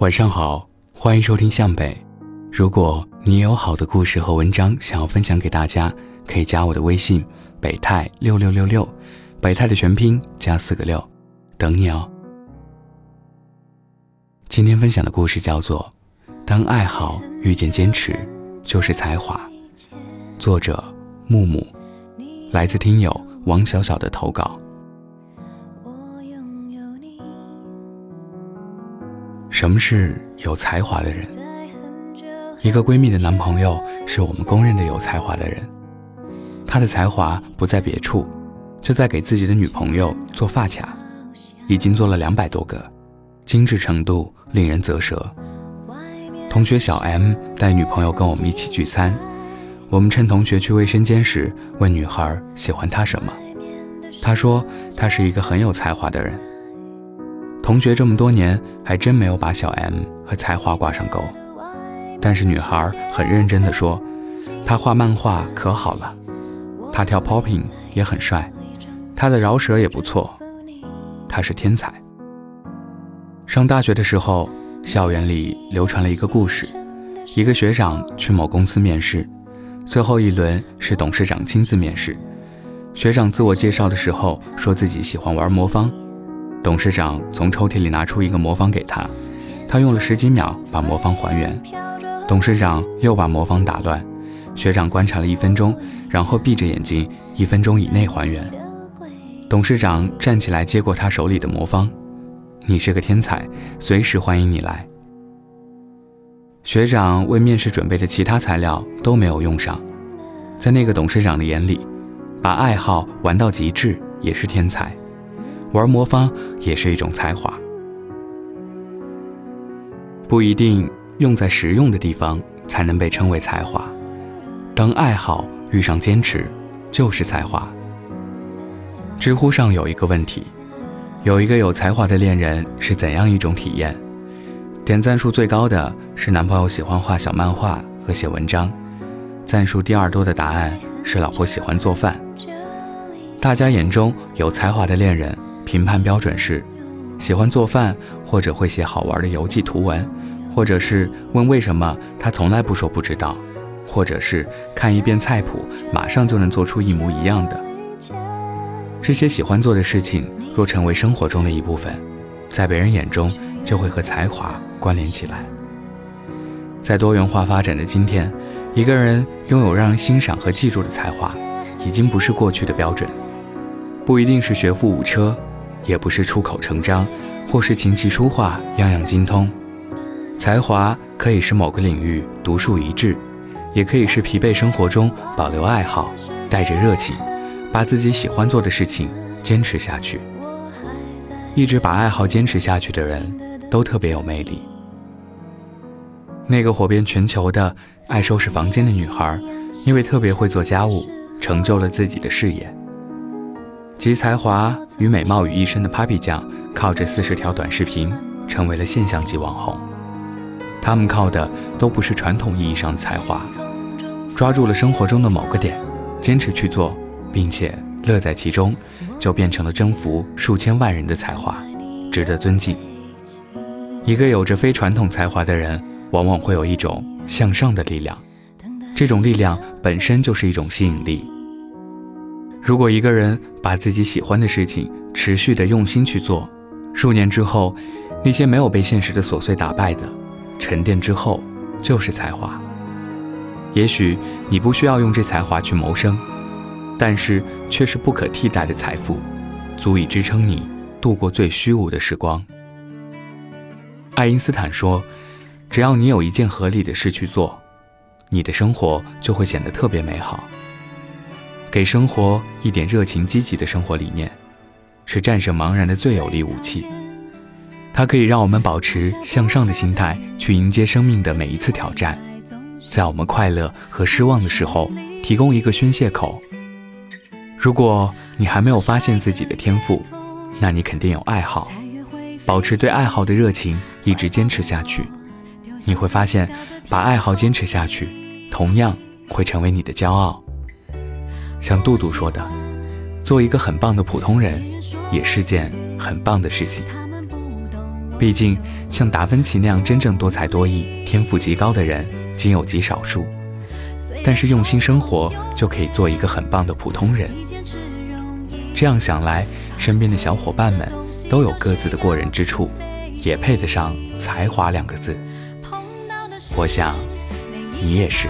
晚上好，欢迎收听向北。如果你有好的故事和文章想要分享给大家，可以加我的微信北泰六六六六，北泰的全拼加四个六，等你哦。今天分享的故事叫做《当爱好遇见坚持，就是才华》，作者木木，来自听友王小小的投稿。什么是有才华的人？一个闺蜜的男朋友是我们公认的有才华的人，他的才华不在别处，就在给自己的女朋友做发卡，已经做了两百多个，精致程度令人啧舌。同学小 M 带女朋友跟我们一起聚餐，我们趁同学去卫生间时问女孩喜欢他什么，她说他是一个很有才华的人。同学这么多年还真没有把小 M 和才华挂上钩，但是女孩很认真地说，她画漫画可好了，她跳 popping 也很帅，她的饶舌也不错，他是天才。上大学的时候，校园里流传了一个故事，一个学长去某公司面试，最后一轮是董事长亲自面试，学长自我介绍的时候说自己喜欢玩魔方。董事长从抽屉里拿出一个魔方给他，他用了十几秒把魔方还原。董事长又把魔方打乱，学长观察了一分钟，然后闭着眼睛，一分钟以内还原。董事长站起来接过他手里的魔方：“你是个天才，随时欢迎你来。”学长为面试准备的其他材料都没有用上，在那个董事长的眼里，把爱好玩到极致也是天才。玩魔方也是一种才华，不一定用在实用的地方才能被称为才华。当爱好遇上坚持，就是才华。知乎上有一个问题：有一个有才华的恋人是怎样一种体验？点赞数最高的是男朋友喜欢画小漫画和写文章，赞数第二多的答案是老婆喜欢做饭。大家眼中有才华的恋人。评判标准是，喜欢做饭，或者会写好玩的游记图文，或者是问为什么他从来不说不知道，或者是看一遍菜谱马上就能做出一模一样的。这些喜欢做的事情，若成为生活中的一部分，在别人眼中就会和才华关联起来。在多元化发展的今天，一个人拥有让人欣赏和记住的才华，已经不是过去的标准，不一定是学富五车。也不是出口成章，或是琴棋书画样样精通。才华可以是某个领域独树一帜，也可以是疲惫生活中保留爱好，带着热情，把自己喜欢做的事情坚持下去。一直把爱好坚持下去的人，都特别有魅力。那个火遍全球的爱收拾房间的女孩，因为特别会做家务，成就了自己的事业。集才华与美貌于一身的 Papi 酱，靠着四十条短视频成为了现象级网红。他们靠的都不是传统意义上的才华，抓住了生活中的某个点，坚持去做，并且乐在其中，就变成了征服数千万人的才华，值得尊敬。一个有着非传统才华的人，往往会有一种向上的力量，这种力量本身就是一种吸引力。如果一个人把自己喜欢的事情持续的用心去做，数年之后，那些没有被现实的琐碎打败的，沉淀之后就是才华。也许你不需要用这才华去谋生，但是却是不可替代的财富，足以支撑你度过最虚无的时光。爱因斯坦说：“只要你有一件合理的事去做，你的生活就会显得特别美好。”给生活一点热情、积极的生活理念，是战胜茫然的最有力武器。它可以让我们保持向上的心态，去迎接生命的每一次挑战。在我们快乐和失望的时候，提供一个宣泄口。如果你还没有发现自己的天赋，那你肯定有爱好。保持对爱好的热情，一直坚持下去，你会发现，把爱好坚持下去，同样会成为你的骄傲。像杜杜说的，做一个很棒的普通人，也是件很棒的事情。毕竟，像达芬奇那样真正多才多艺、天赋极高的人，仅有极少数。但是用心生活，就可以做一个很棒的普通人。这样想来，身边的小伙伴们都有各自的过人之处，也配得上“才华”两个字。我想，你也是。